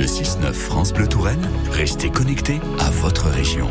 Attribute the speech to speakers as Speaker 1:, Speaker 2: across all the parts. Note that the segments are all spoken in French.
Speaker 1: Le 6-9 France Bleu Touraine, restez connectés à votre région.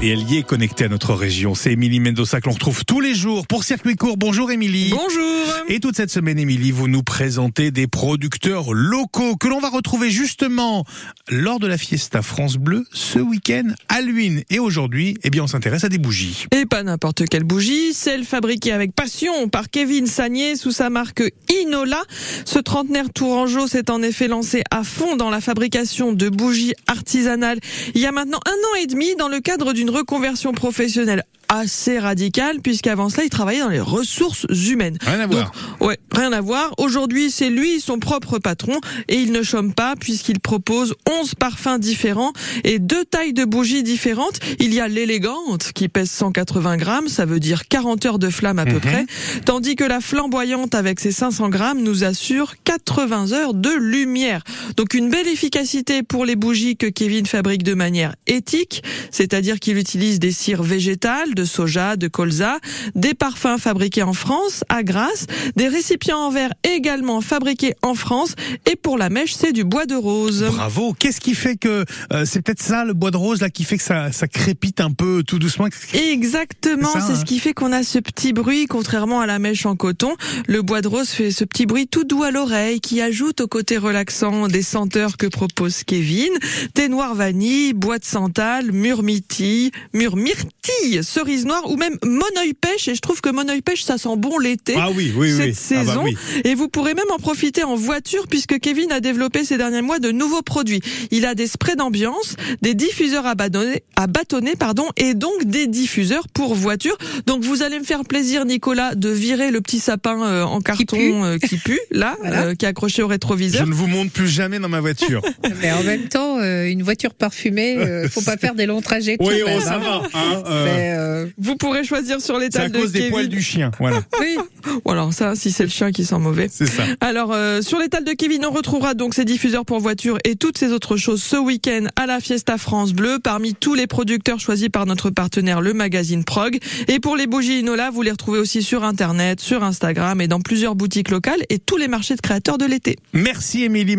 Speaker 2: Et elle y est connectée à notre région. C'est Émilie Mendoza que l'on retrouve tous les jours pour Circuit Court. Bonjour Émilie.
Speaker 3: Bonjour.
Speaker 2: Et toute cette semaine, Émilie, vous nous présentez des producteurs locaux que l'on va retrouver justement lors de la Fiesta France Bleu ce week-end à Luynes. Et aujourd'hui, eh bien, on s'intéresse à des bougies.
Speaker 3: Et pas n'importe quelle bougie, celle fabriquée avec passion par Kevin Sagné sous sa marque Inola. Ce trentenaire tourangeau s'est en effet lancé à fond dans la fabrication de bougies artisanales il y a maintenant un an et demi dans le cadre d'une reconversion professionnelle assez radicale puisqu'avant cela il travaillait dans les ressources humaines.
Speaker 2: Rien à voir.
Speaker 3: Ouais, rien à voir. Aujourd'hui, c'est lui son propre patron et il ne chôme pas puisqu'il propose 11 parfums différents et deux tailles de bougies différentes. Il y a l'élégante qui pèse 180 grammes, ça veut dire 40 heures de flamme à peu
Speaker 2: Mhm.
Speaker 3: près, tandis que la flamboyante avec ses 500 grammes nous assure 80 heures de lumière. Donc une belle efficacité pour les bougies que Kevin fabrique de manière éthique, c'est-à-dire qu'il utilise des cires végétales, de soja, de colza, des parfums fabriqués en France, à Grasse, des récipients en verre également fabriqués en France, et pour la mèche, c'est du bois de rose.
Speaker 2: Bravo. Qu'est-ce qui fait que euh, c'est peut-être ça le bois de rose là qui fait que ça, ça crépite un peu tout doucement?
Speaker 3: Exactement,
Speaker 2: C'est
Speaker 3: c'est
Speaker 2: hein.
Speaker 3: ce qui fait qu'on a ce petit bruit, contrairement à la mèche en coton. Le bois de rose fait ce petit bruit tout doux à l'oreille qui ajoute au côté relaxant des senteurs que propose Kevin. Thé noir vanille, bois de santal, myrmille, myrmyrtille, cerise noire ou même monoeil pêche. Et je trouve que monoeil pêche, ça sent bon l'été.
Speaker 2: Ah oui, oui, oui.
Speaker 3: cette
Speaker 2: Ah bah
Speaker 3: saison.
Speaker 2: oui.
Speaker 3: Et vous pourrez même en profiter en voiture puisque Kevin a développé ces derniers mois de nouveaux produits. Il a des sprays d'ambiance, des diffuseurs à bâtonner, à bâtonner pardon, et donc des diffuseurs pour voiture. Donc vous allez me faire plaisir, Nicolas, de virer le petit sapin euh, en carton
Speaker 4: pue.
Speaker 3: euh, qui pue, là,
Speaker 4: Voilà.
Speaker 3: euh, qui est accroché au
Speaker 2: Je
Speaker 3: rétroviseur.
Speaker 2: ne vous monte plus jamais dans ma voiture.
Speaker 4: Mais en même temps, euh, une voiture parfumée, euh, faut pas faire des longs trajets.
Speaker 2: oui, oh,
Speaker 4: même,
Speaker 2: ça
Speaker 4: hein.
Speaker 2: va. hein, euh,
Speaker 4: euh,
Speaker 3: Vous pourrez choisir sur
Speaker 2: c'est à
Speaker 3: l'étal de
Speaker 2: cause des
Speaker 3: Kevin.
Speaker 2: poils du chien. Voilà,
Speaker 4: oui.
Speaker 3: Ou alors ça, si c'est le chien qui sent mauvais.
Speaker 2: c'est ça.
Speaker 3: Alors, euh, sur l'étal de Kevin, on retrouvera donc ces diffuseurs pour voiture et toutes ces autres choses ce week-end à la Fiesta France Bleu, parmi tous les producteurs choisis par notre partenaire, le magazine Prog. Et pour les bougies Inola, vous les retrouvez aussi sur Internet, sur Instagram et dans plusieurs boutiques locales et tous les marchés de créateurs de l'été.
Speaker 2: Merci Émilie